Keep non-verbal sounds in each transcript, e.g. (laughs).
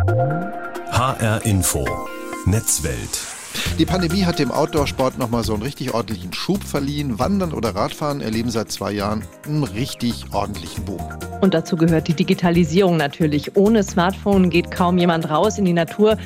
HR Info. Netzwelt. Die Pandemie hat dem Outdoor-Sport nochmal so einen richtig ordentlichen Schub verliehen. Wandern oder Radfahren erleben seit zwei Jahren einen richtig ordentlichen Boom. Und dazu gehört die Digitalisierung natürlich. Ohne Smartphone geht kaum jemand raus in die Natur.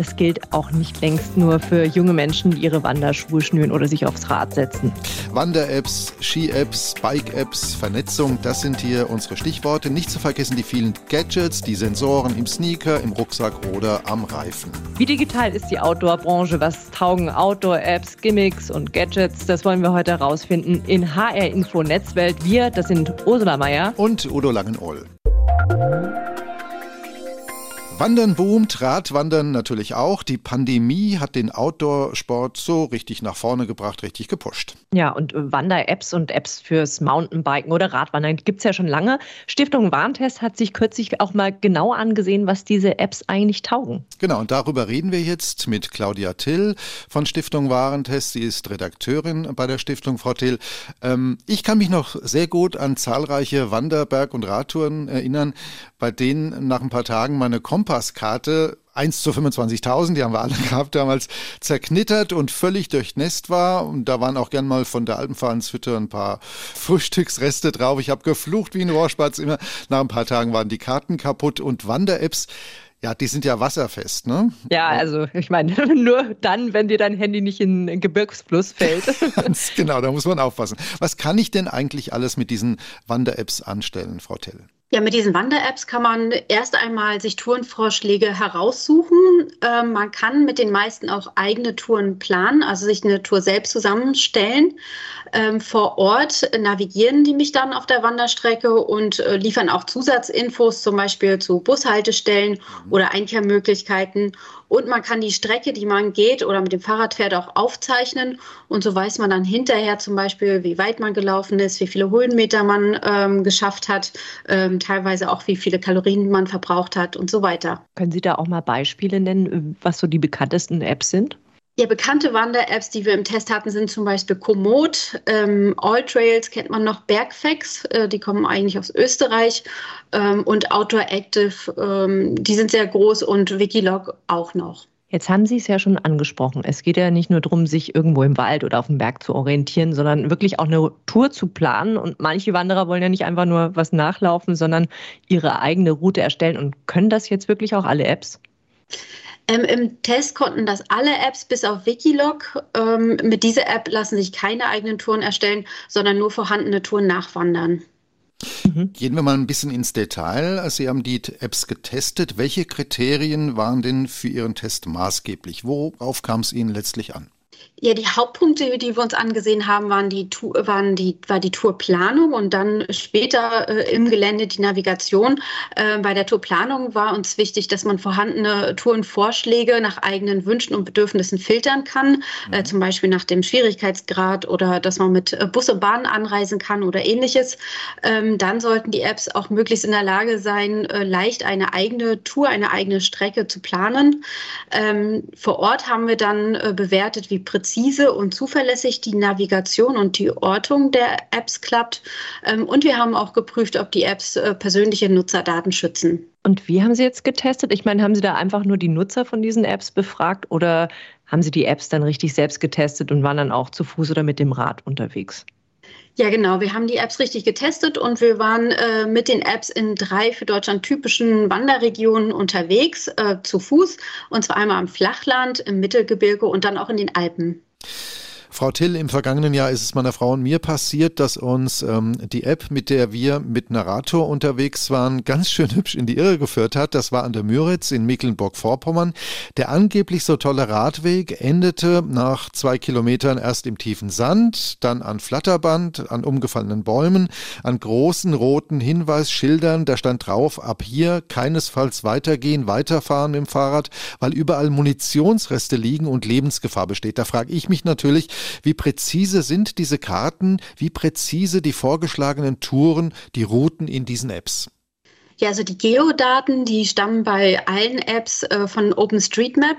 Das gilt auch nicht längst nur für junge Menschen, die ihre Wanderschuhe schnüren oder sich aufs Rad setzen. Wander-Apps, Ski-Apps, Bike-Apps, Vernetzung, das sind hier unsere Stichworte. Nicht zu vergessen die vielen Gadgets, die Sensoren im Sneaker, im Rucksack oder am Reifen. Wie digital ist die Outdoor-Branche? Was taugen Outdoor-Apps, Gimmicks und Gadgets? Das wollen wir heute herausfinden in HR Info Netzwelt. Wir, das sind Ursula Meier und Udo Langenohl. Wandern boomt, Radwandern natürlich auch. Die Pandemie hat den Outdoor-Sport so richtig nach vorne gebracht, richtig gepusht. Ja, und Wander-Apps und Apps fürs Mountainbiken oder Radwandern gibt es ja schon lange. Stiftung Warntest hat sich kürzlich auch mal genau angesehen, was diese Apps eigentlich taugen. Genau, und darüber reden wir jetzt mit Claudia Till von Stiftung Warentest. Sie ist Redakteurin bei der Stiftung, Frau Till. Ähm, ich kann mich noch sehr gut an zahlreiche Wanderberg- und Radtouren erinnern, bei denen nach ein paar Tagen meine Kompass Kompasskarte 1 zu 25.000, die haben wir alle (laughs) gehabt damals, zerknittert und völlig durchnässt war. Und da waren auch gern mal von der Alpenfahrенshütte ein paar Frühstücksreste drauf. Ich habe geflucht wie ein Rohrspatz immer. Nach ein paar Tagen waren die Karten kaputt und Wander-Apps. Ja, die sind ja wasserfest, ne? Ja, also ich meine, (laughs) nur dann, wenn dir dein Handy nicht in einen Gebirgsfluss fällt. (laughs) genau, da muss man aufpassen. Was kann ich denn eigentlich alles mit diesen Wander-Apps anstellen, Frau Tell? Ja, mit diesen Wander-Apps kann man erst einmal sich Tourenvorschläge heraussuchen. Ähm, man kann mit den meisten auch eigene Touren planen, also sich eine Tour selbst zusammenstellen. Ähm, vor Ort navigieren die mich dann auf der Wanderstrecke und äh, liefern auch Zusatzinfos, zum Beispiel zu Bushaltestellen mhm. oder Einkehrmöglichkeiten. Und man kann die Strecke, die man geht oder mit dem Fahrrad fährt, auch aufzeichnen. Und so weiß man dann hinterher zum Beispiel, wie weit man gelaufen ist, wie viele Höhenmeter man ähm, geschafft hat, ähm, teilweise auch, wie viele Kalorien man verbraucht hat und so weiter. Können Sie da auch mal Beispiele nennen, was so die bekanntesten Apps sind? Ja, bekannte Wander-Apps, die wir im Test hatten, sind zum Beispiel Komoot, ähm, Alltrails kennt man noch, Bergfacts, äh, die kommen eigentlich aus Österreich ähm, und Outdoor Active, ähm, die sind sehr groß und Wikilog auch noch. Jetzt haben Sie es ja schon angesprochen. Es geht ja nicht nur darum, sich irgendwo im Wald oder auf dem Berg zu orientieren, sondern wirklich auch eine Tour zu planen. Und manche Wanderer wollen ja nicht einfach nur was nachlaufen, sondern ihre eigene Route erstellen. Und können das jetzt wirklich auch alle Apps? Ähm, Im Test konnten das alle Apps bis auf Wikilog. Ähm, mit dieser App lassen sich keine eigenen Touren erstellen, sondern nur vorhandene Touren nachwandern. Mhm. Gehen wir mal ein bisschen ins Detail. Sie haben die Apps getestet. Welche Kriterien waren denn für Ihren Test maßgeblich? Worauf kam es Ihnen letztlich an? Ja, die Hauptpunkte, die wir uns angesehen haben, waren die, waren die, war die Tourplanung und dann später äh, im Gelände die Navigation. Äh, bei der Tourplanung war uns wichtig, dass man vorhandene Tourenvorschläge nach eigenen Wünschen und Bedürfnissen filtern kann, äh, mhm. äh, zum Beispiel nach dem Schwierigkeitsgrad oder dass man mit äh, Bus und Bahn anreisen kann oder ähnliches. Ähm, dann sollten die Apps auch möglichst in der Lage sein, äh, leicht eine eigene Tour, eine eigene Strecke zu planen. Ähm, vor Ort haben wir dann bewertet, wie präzise präzise und zuverlässig die Navigation und die Ortung der Apps klappt. Ähm, und wir haben auch geprüft, ob die Apps äh, persönliche Nutzerdaten schützen. Und wie haben Sie jetzt getestet? Ich meine, haben Sie da einfach nur die Nutzer von diesen Apps befragt oder haben Sie die Apps dann richtig selbst getestet und waren dann auch zu Fuß oder mit dem Rad unterwegs? Ja, genau. Wir haben die Apps richtig getestet und wir waren äh, mit den Apps in drei für Deutschland typischen Wanderregionen unterwegs, äh, zu Fuß. Und zwar einmal im Flachland, im Mittelgebirge und dann auch in den Alpen. Frau Till, im vergangenen Jahr ist es meiner Frau und mir passiert, dass uns ähm, die App, mit der wir mit Narrator unterwegs waren, ganz schön hübsch in die Irre geführt hat. Das war an der Müritz in Mecklenburg-Vorpommern. Der angeblich so tolle Radweg endete nach zwei Kilometern erst im tiefen Sand, dann an Flatterband, an umgefallenen Bäumen, an großen roten Hinweisschildern. Da stand drauf, ab hier keinesfalls weitergehen, weiterfahren dem Fahrrad, weil überall Munitionsreste liegen und Lebensgefahr besteht. Da frage ich mich natürlich, wie präzise sind diese Karten? Wie präzise die vorgeschlagenen Touren, die Routen in diesen Apps? Ja, also die Geodaten, die stammen bei allen Apps äh, von OpenStreetMap.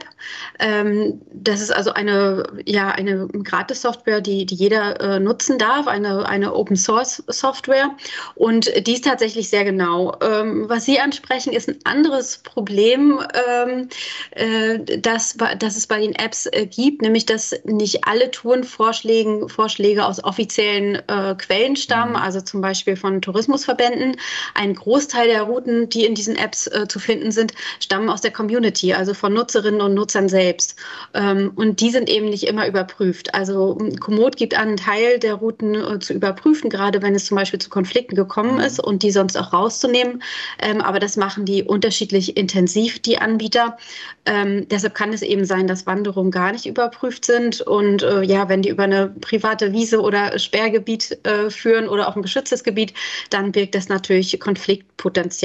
Ähm, das ist also eine, ja, eine Gratis-Software, die, die jeder äh, nutzen darf, eine, eine Open-Source-Software. Und die ist tatsächlich sehr genau. Ähm, was Sie ansprechen, ist ein anderes Problem, ähm, äh, das, das es bei den Apps äh, gibt, nämlich dass nicht alle Tourenvorschläge Vorschläge aus offiziellen äh, Quellen stammen, mhm. also zum Beispiel von Tourismusverbänden. Ein Großteil der Routen, die in diesen Apps äh, zu finden sind, stammen aus der Community, also von Nutzerinnen und Nutzern selbst. Ähm, und die sind eben nicht immer überprüft. Also Komoot gibt an, einen Teil der Routen äh, zu überprüfen, gerade wenn es zum Beispiel zu Konflikten gekommen mhm. ist und die sonst auch rauszunehmen. Ähm, aber das machen die unterschiedlich intensiv, die Anbieter. Ähm, deshalb kann es eben sein, dass Wanderungen gar nicht überprüft sind. Und äh, ja, wenn die über eine private Wiese oder Sperrgebiet äh, führen oder auch ein geschütztes Gebiet, dann birgt das natürlich Konfliktpotenzial.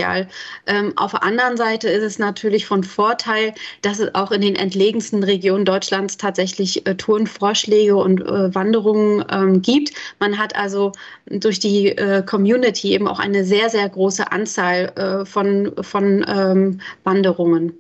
Ähm, auf der anderen Seite ist es natürlich von Vorteil, dass es auch in den entlegensten Regionen Deutschlands tatsächlich äh, Tourenvorschläge und äh, Wanderungen ähm, gibt. Man hat also durch die äh, Community eben auch eine sehr, sehr große Anzahl äh, von, von ähm, Wanderungen.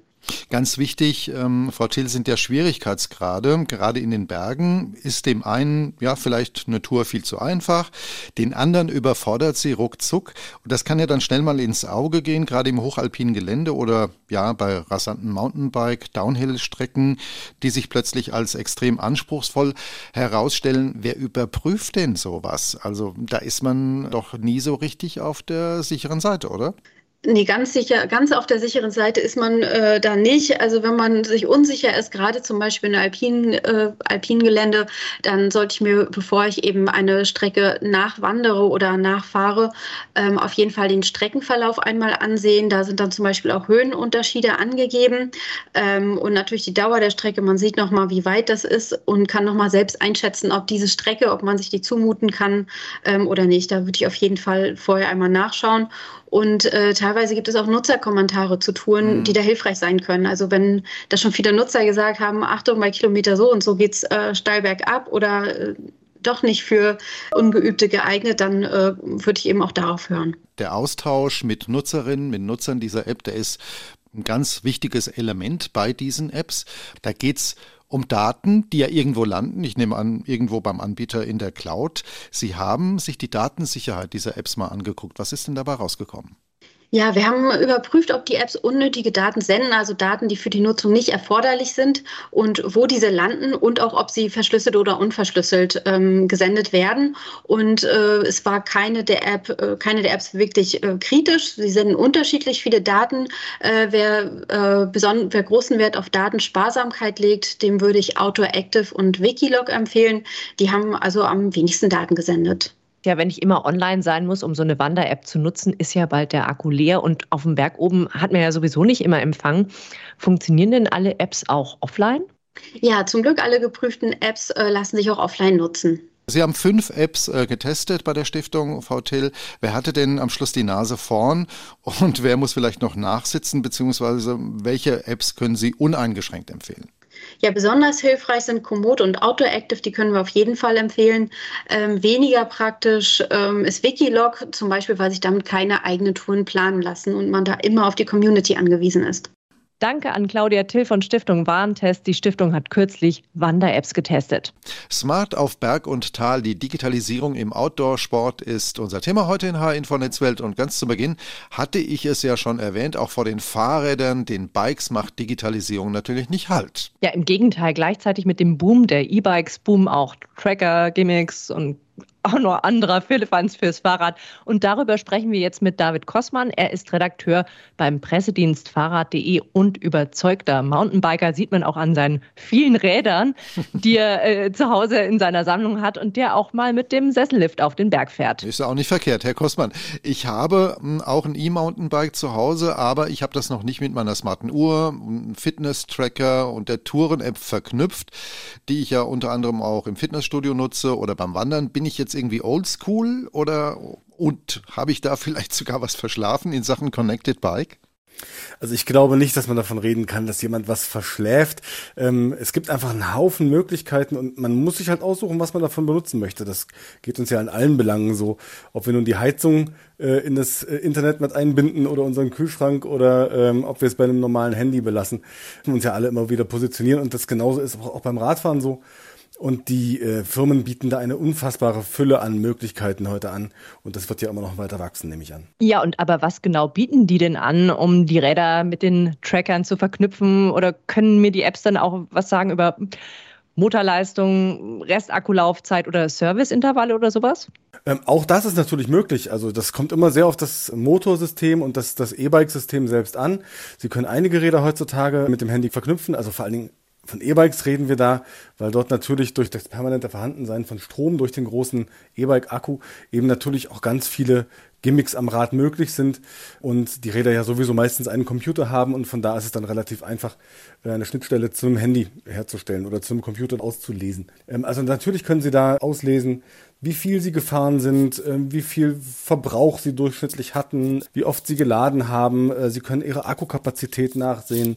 Ganz wichtig, ähm, Frau Thiel, sind ja Schwierigkeitsgrade. Gerade in den Bergen ist dem einen ja vielleicht eine Tour viel zu einfach, den anderen überfordert sie ruckzuck. Und das kann ja dann schnell mal ins Auge gehen, gerade im hochalpinen Gelände oder ja bei rasanten Mountainbike, Downhill-Strecken, die sich plötzlich als extrem anspruchsvoll herausstellen. Wer überprüft denn sowas? Also da ist man doch nie so richtig auf der sicheren Seite, oder? Nee, ganz sicher, ganz auf der sicheren Seite ist man äh, da nicht. Also wenn man sich unsicher ist, gerade zum Beispiel in alpinen, äh, alpinen dann sollte ich mir, bevor ich eben eine Strecke nachwandere oder nachfahre, ähm, auf jeden Fall den Streckenverlauf einmal ansehen. Da sind dann zum Beispiel auch Höhenunterschiede angegeben ähm, und natürlich die Dauer der Strecke. Man sieht nochmal, wie weit das ist und kann nochmal selbst einschätzen, ob diese Strecke, ob man sich die zumuten kann ähm, oder nicht. Da würde ich auf jeden Fall vorher einmal nachschauen. Und äh, teilweise gibt es auch Nutzerkommentare zu Touren, mhm. die da hilfreich sein können. Also wenn da schon viele Nutzer gesagt haben, Achtung, bei Kilometer so und so geht's äh, steil bergab oder äh, doch nicht für Ungeübte geeignet, dann äh, würde ich eben auch darauf hören. Der Austausch mit Nutzerinnen, mit Nutzern dieser App, der ist ein ganz wichtiges Element bei diesen Apps. Da geht es um Daten, die ja irgendwo landen. Ich nehme an, irgendwo beim Anbieter in der Cloud. Sie haben sich die Datensicherheit dieser Apps mal angeguckt. Was ist denn dabei rausgekommen? Ja, wir haben überprüft, ob die Apps unnötige Daten senden, also Daten, die für die Nutzung nicht erforderlich sind und wo diese landen und auch, ob sie verschlüsselt oder unverschlüsselt ähm, gesendet werden. Und äh, es war keine der, App, äh, keine der Apps wirklich äh, kritisch. Sie senden unterschiedlich viele Daten. Äh, wer, äh, wer großen Wert auf Datensparsamkeit legt, dem würde ich AutoActive und Wikilog empfehlen. Die haben also am wenigsten Daten gesendet ja, wenn ich immer online sein muss, um so eine Wander-App zu nutzen, ist ja bald der Akku leer und auf dem Berg oben hat man ja sowieso nicht immer Empfang. Funktionieren denn alle Apps auch offline? Ja, zum Glück alle geprüften Apps äh, lassen sich auch offline nutzen. Sie haben fünf Apps äh, getestet bei der Stiftung, Frau Till. Wer hatte denn am Schluss die Nase vorn und wer muss vielleicht noch nachsitzen, beziehungsweise welche Apps können Sie uneingeschränkt empfehlen? Ja, besonders hilfreich sind Komoot und AutoActive, die können wir auf jeden Fall empfehlen. Ähm, weniger praktisch ähm, ist Wikilog, zum Beispiel, weil sich damit keine eigenen Touren planen lassen und man da immer auf die Community angewiesen ist. Danke an Claudia Till von Stiftung Warentest. Die Stiftung hat kürzlich Wander-Apps getestet. Smart auf Berg und Tal, die Digitalisierung im Outdoor-Sport ist unser Thema heute in H-Info Netzwelt. Und ganz zu Beginn hatte ich es ja schon erwähnt, auch vor den Fahrrädern, den Bikes macht Digitalisierung natürlich nicht Halt. Ja, im Gegenteil, gleichzeitig mit dem Boom der E-Bikes boomen auch Tracker, Gimmicks und auch noch anderer Philippans fürs Fahrrad. Und darüber sprechen wir jetzt mit David Kossmann. Er ist Redakteur beim Pressedienst Fahrrad.de und überzeugter Mountainbiker. Sieht man auch an seinen vielen Rädern, die er äh, zu Hause in seiner Sammlung hat und der auch mal mit dem Sessellift auf den Berg fährt. Ist auch nicht verkehrt, Herr Kossmann. Ich habe m, hm, auch ein E-Mountainbike zu Hause, aber ich habe das noch nicht mit meiner smarten Uhr, Fitness-Tracker und der Touren-App verknüpft, die ich ja unter anderem auch im Fitnessstudio nutze oder beim Wandern. Bin ich jetzt irgendwie oldschool oder und habe ich da vielleicht sogar was verschlafen in Sachen Connected Bike? Also ich glaube nicht, dass man davon reden kann, dass jemand was verschläft. Ähm, es gibt einfach einen Haufen Möglichkeiten und man muss sich halt aussuchen, was man davon benutzen möchte. Das geht uns ja in allen Belangen so. Ob wir nun die Heizung äh, in das äh, Internet mit einbinden oder unseren Kühlschrank oder ähm, ob wir es bei einem normalen Handy belassen. Wir uns ja alle immer wieder positionieren und das genauso ist auch beim Radfahren so. Und die äh, Firmen bieten da eine unfassbare Fülle an Möglichkeiten heute an. Und das wird ja immer noch weiter wachsen, nehme ich an. Ja, und aber was genau bieten die denn an, um die Räder mit den Trackern zu verknüpfen? Oder können mir die Apps dann auch was sagen über Motorleistung, Restakkulaufzeit oder Serviceintervalle oder sowas? Ähm, auch das ist natürlich möglich. Also das kommt immer sehr auf das Motorsystem und das, das E-Bike-System selbst an. Sie können einige Räder heutzutage mit dem Handy verknüpfen, also vor allen Dingen von E-Bikes reden wir da, weil dort natürlich durch das permanente Vorhandensein von Strom durch den großen E-Bike-Akku eben natürlich auch ganz viele Gimmicks am Rad möglich sind und die Räder ja sowieso meistens einen Computer haben und von da ist es dann relativ einfach, äh, eine Schnittstelle zum Handy herzustellen oder zum Computer auszulesen. Ähm, also natürlich können Sie da auslesen, wie viel sie gefahren sind, ähm, wie viel Verbrauch sie durchschnittlich hatten, wie oft sie geladen haben. Äh, sie können ihre Akkukapazität nachsehen.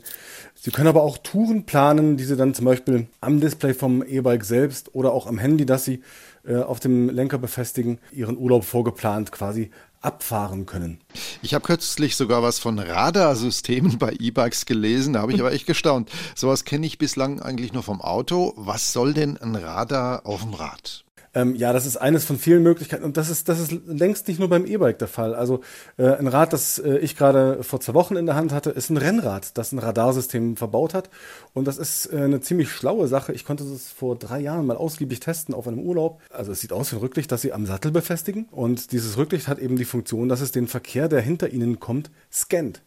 Sie können aber auch Touren planen, die Sie dann zum Beispiel am Display vom E-Bike selbst oder auch am Handy, das Sie äh, auf dem Lenker befestigen, Ihren Urlaub vorgeplant quasi abfahren können. Ich habe kürzlich sogar was von Radarsystemen (laughs) bei E-Bikes gelesen, da habe ich aber echt gestaunt. Sowas kenne ich bislang eigentlich nur vom Auto. Was soll denn ein Radar auf dem Rad? Ähm, ja, das ist eines von vielen Möglichkeiten und das ist, das ist längst nicht nur beim E-Bike der Fall. Also äh, ein Rad, das äh, ich gerade vor zwei Wochen in der Hand hatte, ist ein Rennrad, das ein Radarsystem verbaut hat und das ist äh, eine ziemlich schlaue Sache. Ich konnte das vor drei Jahren mal ausgiebig testen auf einem Urlaub. Also es sieht aus wie ein Rücklicht, das sie am Sattel befestigen und dieses Rücklicht hat eben die Funktion, dass es den Verkehr, der hinter ihnen kommt, scannt.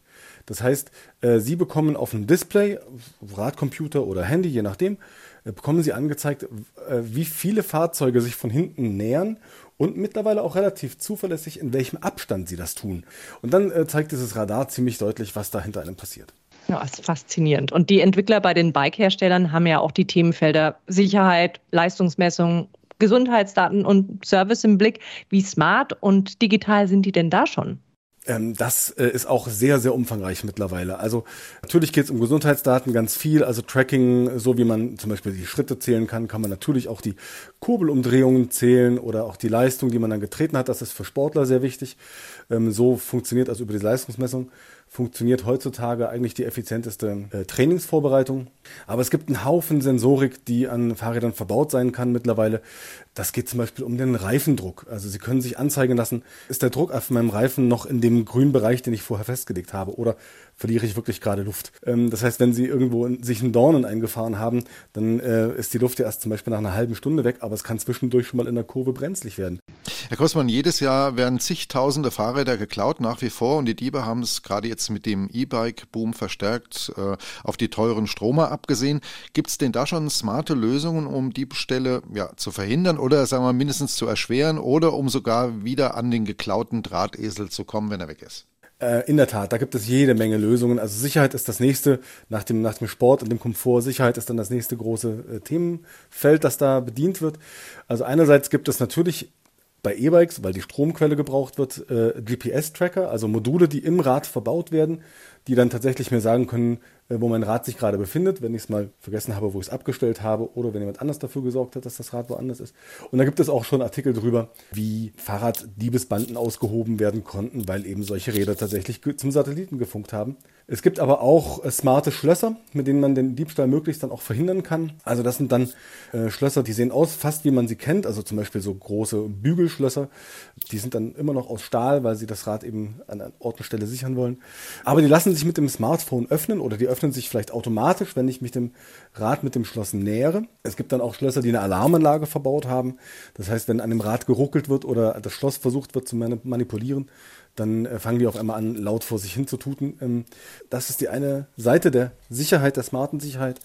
Das heißt, äh, Sie bekommen auf dem Display, Radcomputer oder Handy, je nachdem, bekommen Sie angezeigt, äh, wie viele Fahrzeuge sich von hinten nähern und mittlerweile auch relativ zuverlässig, in welchem Abstand sie das tun. Und dann äh, zeigt dieses Radar ziemlich deutlich, was da hinter einem passiert. Ja, ist faszinierend. Und die Entwickler bei den Bike-Herstellern haben ja auch die Themenfelder Sicherheit, Leistungsmessung, Gesundheitsdaten und Service im Blick. Wie smart und digital sind die denn da schon? Ähm, das äh, ist auch sehr, sehr umfangreich mittlerweile. Also natürlich geht es um Gesundheitsdaten ganz viel, also Tracking, so wie man zum Beispiel die Schritte zählen kann, kann man natürlich auch die Kurbelumdrehungen zählen oder auch die Leistung, die man dann getreten hat. Das ist für Sportler sehr wichtig. Ähm, so funktioniert also über die Leistungsmessung funktioniert heutzutage eigentlich die effizienteste äh, Trainingsvorbereitung. Aber es gibt einen Haufen Sensorik, die an Fahrrädern verbaut sein kann mittlerweile. Das geht zum Beispiel um den Reifendruck. Also Sie können sich anzeigen lassen, ist der Druck auf meinem Reifen noch in dem grünen Bereich, den ich vorher festgelegt habe, oder verliere ich wirklich gerade Luft. Ähm, das heißt, wenn Sie irgendwo in, sich einen Dornen eingefahren haben, dann äh, ist die Luft ja erst zum Beispiel nach einer halben Stunde weg, aber es kann zwischendurch schon mal in der Kurve brenzlig werden. Herr Grossmann, jedes Jahr werden zigtausende Fahrräder geklaut, nach wie vor, und die Diebe haben es gerade jetzt mit dem E-Bike-Boom verstärkt äh, auf die teuren Stromer abgesehen. Gibt es denn da schon smarte Lösungen, um Diebstähle ja, zu verhindern oder sagen wir mindestens zu erschweren oder um sogar wieder an den geklauten Drahtesel zu kommen, wenn er weg ist? Äh, in der Tat, da gibt es jede Menge Lösungen. Also Sicherheit ist das nächste, nach dem, nach dem Sport und dem Komfort, Sicherheit ist dann das nächste große äh, Themenfeld, das da bedient wird. Also einerseits gibt es natürlich bei E-Bikes, weil die Stromquelle gebraucht wird, äh, GPS-Tracker, also Module, die im Rad verbaut werden, die dann tatsächlich mir sagen können, äh, wo mein Rad sich gerade befindet, wenn ich es mal vergessen habe, wo ich es abgestellt habe oder wenn jemand anders dafür gesorgt hat, dass das Rad woanders ist. Und da gibt es auch schon Artikel drüber, wie Fahrraddiebesbanden ausgehoben werden konnten, weil eben solche Räder tatsächlich zum Satelliten gefunkt haben. Es gibt aber auch äh, smarte Schlösser, mit denen man den Diebstahl möglichst dann auch verhindern kann. Also das sind dann äh, Schlösser, die sehen aus fast wie man sie kennt, also zum Beispiel so große Bügelschlösser. Die sind dann immer noch aus Stahl, weil sie das Rad eben an Ort und Stelle sichern wollen. Aber die lassen sich mit dem Smartphone öffnen oder die öffnen sich vielleicht automatisch, wenn ich mich dem Rad mit dem Schloss nähere. Es gibt dann auch Schlösser, die eine Alarmanlage verbaut haben. Das heißt, wenn an dem Rad geruckelt wird oder das Schloss versucht wird zu manipulieren, dann äh, fangen die auf einmal an, laut vor sich hin zu tuten. Ähm, das ist die eine Seite der Sicherheit, der smarten Sicherheit.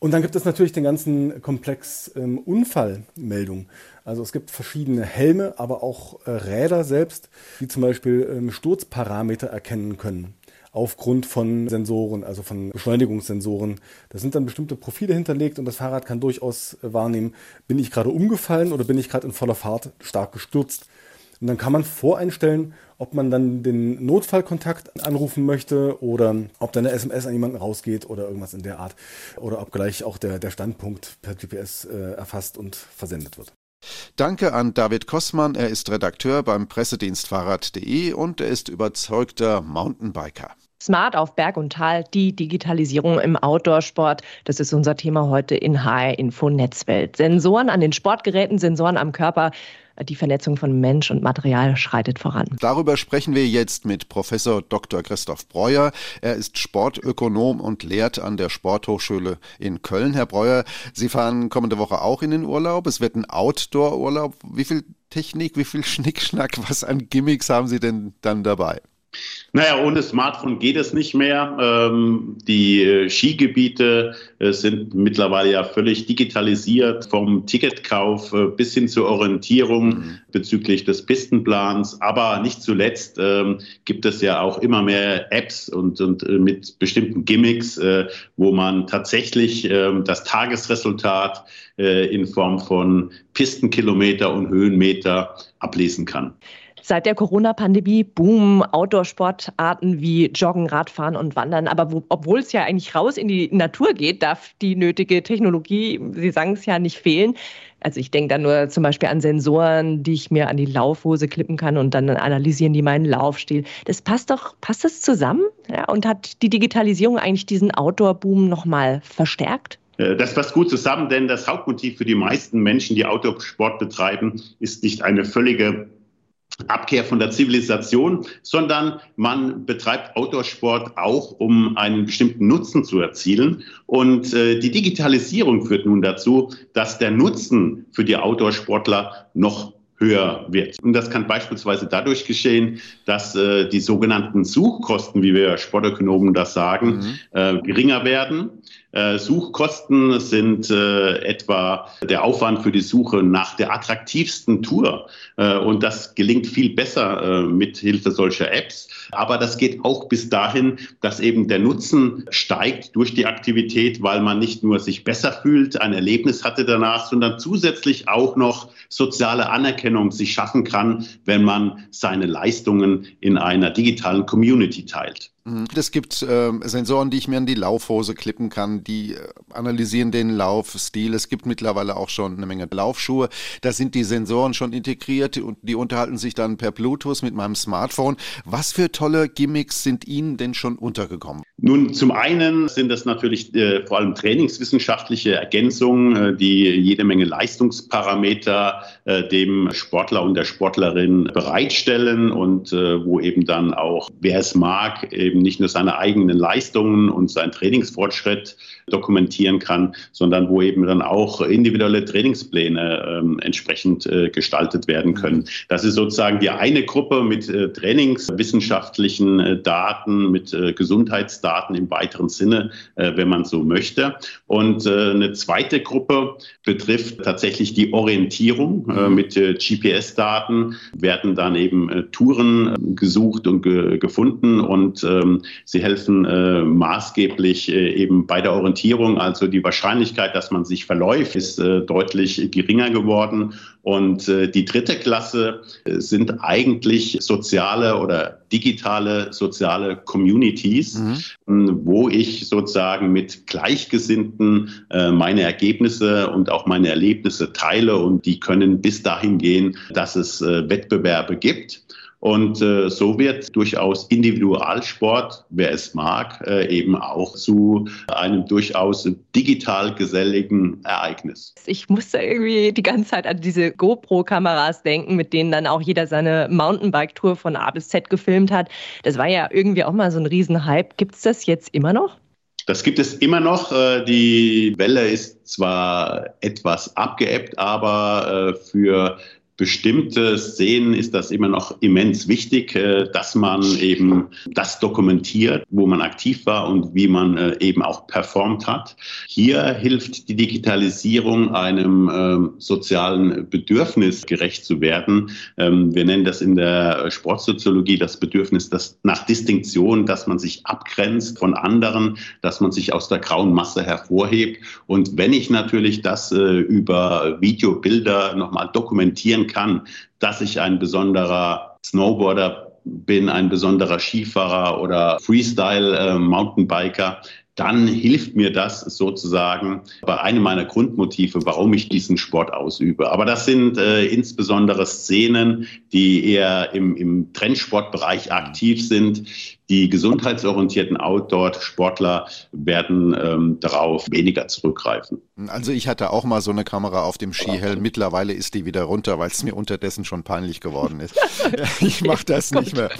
Und dann gibt es natürlich den ganzen Komplex ähm, Unfallmeldung. Also es gibt verschiedene Helme, aber auch äh, Räder selbst, die zum Beispiel ähm, Sturzparameter erkennen können aufgrund von Sensoren, also von Beschleunigungssensoren. Da sind dann bestimmte Profile hinterlegt und das Fahrrad kann durchaus äh, wahrnehmen, bin ich gerade umgefallen oder bin ich gerade in voller Fahrt stark gestürzt Und dann kann man voreinstellen, ob man dann den Notfallkontakt anrufen möchte oder ob dann eine SMS an jemanden rausgeht oder irgendwas in der Art. Oder ob gleich auch der, der Standpunkt per GPS äh, erfasst und versendet wird. Danke an David Kossmann. Er ist Redakteur beim Pressedienst Fahrrad.de und er ist überzeugter Mountainbiker. Smart auf Berg und Tal, die Digitalisierung im Outdoorsport. Das ist unser Thema heute in HR Info Netzwelt. Sensoren an den Sportgeräten, Sensoren am Körper. Die Vernetzung von Mensch und Material schreitet voran. Darüber sprechen wir jetzt mit Professor Dr. Christoph Breuer. Er ist Sportökonom und lehrt an der Sporthochschule in Köln. Herr Breuer, Sie fahren kommende Woche auch in den Urlaub. Es wird ein Outdoor-Urlaub. Wie viel Technik, wie viel Schnickschnack, was an Gimmicks haben Sie denn dann dabei? Naja, ohne Smartphone geht es nicht mehr. Ähm, die äh, Skigebiete äh, sind mittlerweile ja völlig digitalisiert, vom Ticketkauf äh, bis hin zur Orientierung mhm. bezüglich des Pistenplans. Aber nicht zuletzt ähm, gibt es ja auch immer mehr Apps und, und äh, mit bestimmten Gimmicks, wo man tatsächlich ähm, das Tagesresultat in Form von Pistenkilometer und Höhenmeter ablesen kann. Seit der Corona-Pandemie boomen Outdoor-Sportarten wie Joggen, Radfahren und Wandern. Aber wo, obwohl es ja eigentlich raus in die Natur geht, darf die nötige Technologie, Sie sagen es ja, nicht fehlen. Also ich denke da nur zum Beispiel an Sensoren, die ich mir an die Laufhose klippen kann und dann analysieren die meinen Laufstil. Das passt doch, passt das zusammen? Ja, und hat die Digitalisierung eigentlich diesen Outdoor-Boom nochmal verstärkt? Äh, das passt gut zusammen, denn das Hauptmotiv für die meisten Menschen, die Outdoor-Sport betreiben, ist nicht eine völlige Abkehr von der Zivilisation, sondern man betreibt Outdoor-Sport auch, um einen bestimmten Nutzen zu erzielen. Und äh, die Digitalisierung führt nun dazu, dass der Nutzen für die Outdoor-Sportler noch höher wird. Und das kann beispielsweise dadurch geschehen, dass äh, die sogenannten Suchkosten, wie wir Sportökonomen das sagen, mhm. äh, geringer werden. Äh, Suchkosten sind äh, etwa der Aufwand für die Suche nach der attraktivsten Tour. Äh, und das gelingt viel besser äh, mit Hilfe solcher Apps. Aber das geht auch bis dahin, dass eben der Nutzen steigt durch die Aktivität, weil man nicht nur sich besser fühlt, ein Erlebnis hatte danach, sondern zusätzlich auch noch soziale Anerkennung sich schaffen kann, wenn man seine Leistungen in einer digitalen Community teilt. Mhm. Es gibt äh, Sensoren, die ich mir an die Laufhose klippen kann, die äh, analysieren den Laufstil. Es gibt mittlerweile auch schon eine Menge Laufschuhe. Da sind die Sensoren schon integriert und die unterhalten sich dann per Bluetooth mit meinem Smartphone. Was für tolle Gimmicks sind Ihnen denn schon untergekommen? Nun, zum einen sind das natürlich äh, vor allem trainingswissenschaftliche Ergänzungen, äh, die jede Menge Leistungsparameter äh, dem Sportler und der Sportlerin bereitstellen und äh, wo eben dann auch, wer es mag, eben nicht nur seine eigenen Leistungen und seinen Trainingsfortschritt dokumentieren kann, sondern wo eben dann auch individuelle Trainingspläne ähm, entsprechend äh, gestaltet werden können. Das ist sozusagen die eine Gruppe mit äh, trainingswissenschaftlichen äh, Daten, mit äh, Gesundheitsdaten im weiteren Sinne, äh, wenn man so möchte. Und äh, eine zweite Gruppe betrifft tatsächlich die Orientierung. Mhm. mit GPS-Daten werden dann eben Touren gesucht und ge gefunden und ähm, sie helfen maßgeblich eben bei der Orientierung also die Wahrscheinlichkeit, dass man sich verläuft, ist äh, deutlich geringer geworden. Und äh, die dritte Klasse äh, sind eigentlich soziale oder digitale soziale Communities, mhm. wo ich sozusagen mit Gleichgesinnten äh, meine Ergebnisse und auch meine Erlebnisse teile. Und die können bis dahin gehen, dass es äh, Wettbewerbe gibt. Und äh, so wird durchaus Individualsport, wer es mag, äh, eben auch zu einem durchaus digital geselligen Ereignis. Ich musste irgendwie die ganze Zeit an diese GoPro-Kameras denken, mit denen dann auch jeder seine Mountainbike-Tour von A bis Z gefilmt hat. Das war ja irgendwie auch mal so ein Riesenhype. Gibt es das jetzt immer noch? Das gibt es immer noch. Äh, die Welle ist zwar etwas abgeebbt, aber äh, für bestimmte Szenen ist das immer noch immens wichtig, äh, dass man eben das dokumentiert, wo man aktiv war und wie man äh, eben auch performt hat. Hier hilft die Digitalisierung einem ähm, sozialen Bedürfnis gerecht zu werden. Ähm, wir nennen das in der Sportsoziologie das Bedürfnis das nach Distinktion, dass man sich abgrenzt von anderen, dass man sich aus der grauen Masse hervorhebt. Und wenn ich natürlich das äh, über Videobilder nochmal dokumentieren demonstrieren kann, dass ich ein besonderer Snowboarder bin, ein besonderer Skifahrer oder Freestyle-Mountainbiker, äh, dann hilft mir das sozusagen bei einem meiner Grundmotive, warum ich diesen Sport ausübe. Aber das sind äh, insbesondere Szenen, die eher im, im Trendsportbereich aktiv sind, die gesundheitsorientierten Outdoor-Sportler werden ähm, darauf weniger zurückgreifen. Also ich hatte auch mal so eine Kamera auf dem Skihelm. Mittlerweile ist die wieder runter, weil es mir unterdessen schon peinlich geworden ist. (laughs) (laughs) ich mache das nicht mehr.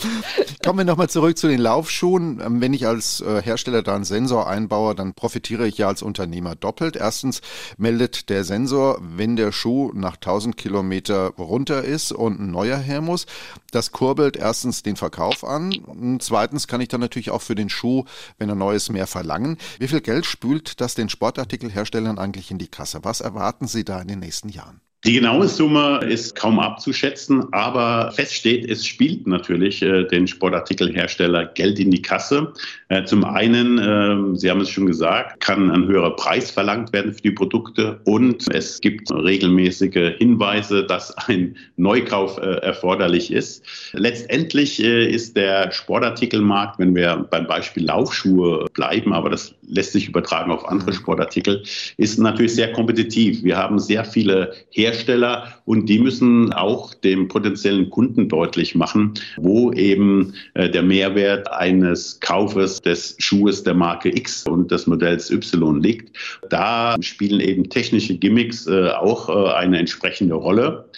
Kommen wir nochmal zurück zu den Laufschuhen. Ähm, wenn ich als äh, Hersteller da einen Sensor einbaue, dann profitiere ich ja als Unternehmer doppelt. Erstens meldet der Sensor, wenn der Schuh nach 1000 Kilometer runter ist und ein neuer her muss. Das kurbelt erstens den Verkauf an. Und zweitens kann ich dann natürlich auch für den Schuh, wenn er Neues mehr verlangen. Wie viel Geld spült das den Sportartikelherstellern eigentlich in die Kasse? Was erwarten Sie da in den nächsten Jahren? Die genaue Summe ist kaum abzuschätzen, aber fest steht, es spielt natürlich äh, den Sportartikelhersteller Geld in die Kasse. Äh, zum einen, äh, Sie haben es schon gesagt, kann ein höherer Preis verlangt werden für die Produkte und es gibt regelmäßige Hinweise, dass ein Neukauf äh, erforderlich ist. Letztendlich äh, ist der Sportartikelmarkt, wenn wir beim Beispiel Laufschuhe bleiben, aber das lässt sich übertragen auf andere. Sportartikel, ist natürlich sehr kompetitiv. Wir haben sehr viele Hersteller, Hersteller und die müssen auch dem potenziellen Kunden deutlich machen, wo eben äh, der Mehrwert eines Kaufes des Schuhes der Marke X und des Modells Y liegt. Da spielen eben technische Gimmicks äh, auch äh, eine entsprechende Rolle.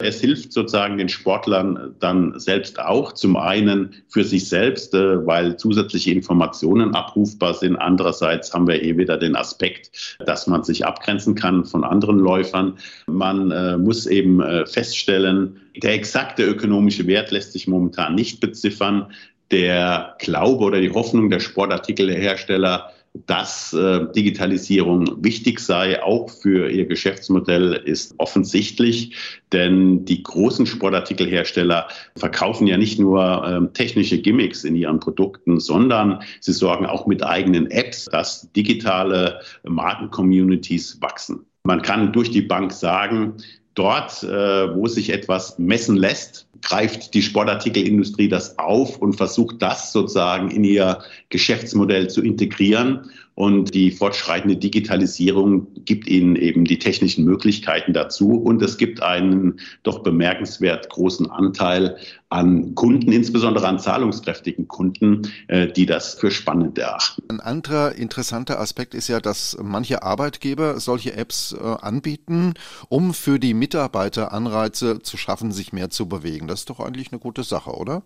Es hilft sozusagen den Sportlern dann selbst auch, zum einen für sich selbst, äh, weil zusätzliche Informationen abrufbar sind. Andererseits haben wir eh wieder den Aspekt, dass man sich abgrenzen kann von anderen Läufern. Man äh, muss eben äh, feststellen, der exakte ökonomische Wert lässt sich momentan nicht beziffern. Der Glaube oder die Hoffnung der Sportartikelhersteller dass äh, Digitalisierung wichtig sei, auch für ihr Geschäftsmodell, ist offensichtlich. Denn die großen Sportartikelhersteller verkaufen ja nicht nur ähm, technische Gimmicks in ihren Produkten, sondern sie sorgen auch mit eigenen Apps, dass digitale Markencommunities wachsen. Man kann durch die Bank sagen, dort, äh, wo sich etwas messen lässt, greift die Sportartikelindustrie das auf und versucht das sozusagen in ihr Geschäftsmodell zu integrieren. Und die fortschreitende Digitalisierung gibt ihnen eben die technischen Möglichkeiten dazu. Und es gibt einen doch bemerkenswert großen Anteil an Kunden, insbesondere an zahlungskräftigen Kunden, äh, die das für spannend erachten. Ein anderer interessanter Aspekt ist ja, dass manche Arbeitgeber solche Apps äh, anbieten, um für die Mitarbeiter Anreize zu schaffen, sich mehr zu bewegen. Das ist doch eigentlich eine gute Sache, oder?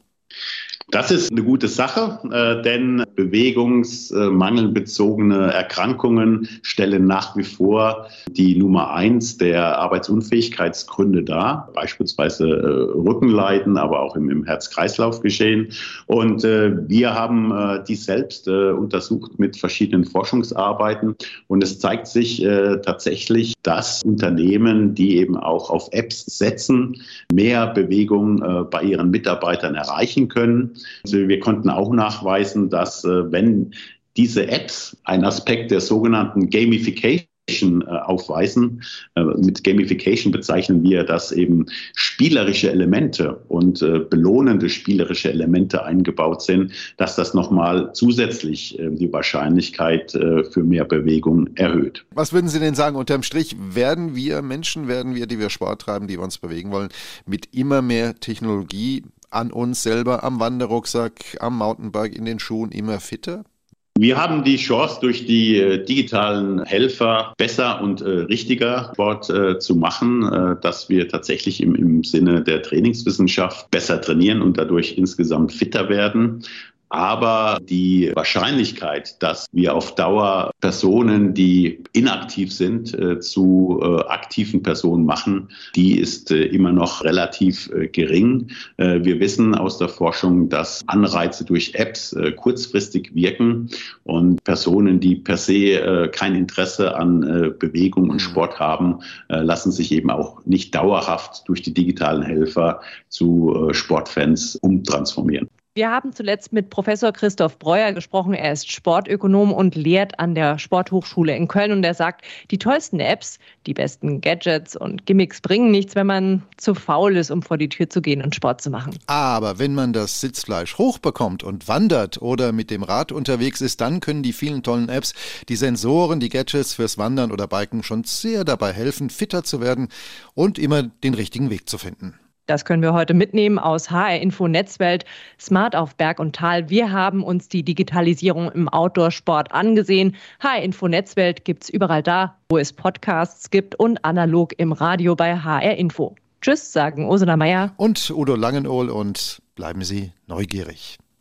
Das ist eine gute Sache, äh, denn bewegungsmangelbezogene Erkrankungen stellen nach wie vor die Nummer eins der Arbeitsunfähigkeitsgründe dar, beispielsweise äh, Rückenleiden, aber auch im, Herz-Kreislauf-Geschehen. Und äh, wir haben dies selbst untersucht mit verschiedenen Forschungsarbeiten und es zeigt sich tatsächlich, dass Unternehmen, die eben auch auf Apps setzen, mehr Bewegung bei ihren Mitarbeitern erreichen können. Also wir konnten auch nachweisen, dass äh, wenn diese Apps ein Aspekt der sogenannten Gamification äh, aufweisen. Äh, mit Gamification bezeichnen wir, dass eben spielerische Elemente und belohnende spielerische Elemente eingebaut sind, dass das nochmal zusätzlich die Wahrscheinlichkeit für mehr Bewegung erhöht. Was würden Sie denn sagen, unterm Strich, werden wir Menschen, werden wir, die wir Sport treiben, die wir uns bewegen wollen, mit immer mehr Technologie an uns selber, am Wanderrucksack, am Mountainbike, in den Schuhen immer fitter? Wir haben die Chance, durch die äh, digitalen Helfer besser und äh, richtiger Sport äh, zu machen, äh, dass wir tatsächlich im, im Sinne der Trainingswissenschaft besser trainieren und dadurch insgesamt fitter werden. Aber die Wahrscheinlichkeit, dass wir auf Dauer Personen, die inaktiv sind, äh, zu äh, aktiven Personen machen, die ist äh, immer noch relativ gering. Wir wissen aus der Forschung, dass Anreize durch Apps kurzfristig wirken und Personen, die per se kein Interesse an Bewegung und mhm. Sport haben, lassen sich eben auch nicht dauerhaft durch die digitalen Helfer zu Sportfans umtransformieren. Wir haben zuletzt mit Professor Christoph Breuer gesprochen. Er ist Sportökonom und lehrt an der Sporthochschule in Köln. Und er sagt, die tollsten Apps, die besten Gadgets und Gimmicks bringen nichts, wenn man zu faul ist, um vor die Tür zu gehen und Sport zu machen. Aber wenn man das Sitzfleisch hochbekommt und wandert oder mit dem Rad unterwegs ist, dann können die vielen tollen Apps, die Sensoren, die Gadgets fürs Wandern oder Biken schon sehr dabei helfen, fitter zu werden und immer den richtigen Weg zu finden. Das können wir heute mitnehmen aus HR Info Netzwelt, Smart auf Berg und Tal. Wir haben uns die Digitalisierung im Outdoor-Sport angesehen. HR Info Netzwelt gibt es überall da, wo es Podcasts gibt und analog im Radio bei HR Info. Tschüss, sagen Ursula Meier und Udo Langenohl und bleiben Sie neugierig.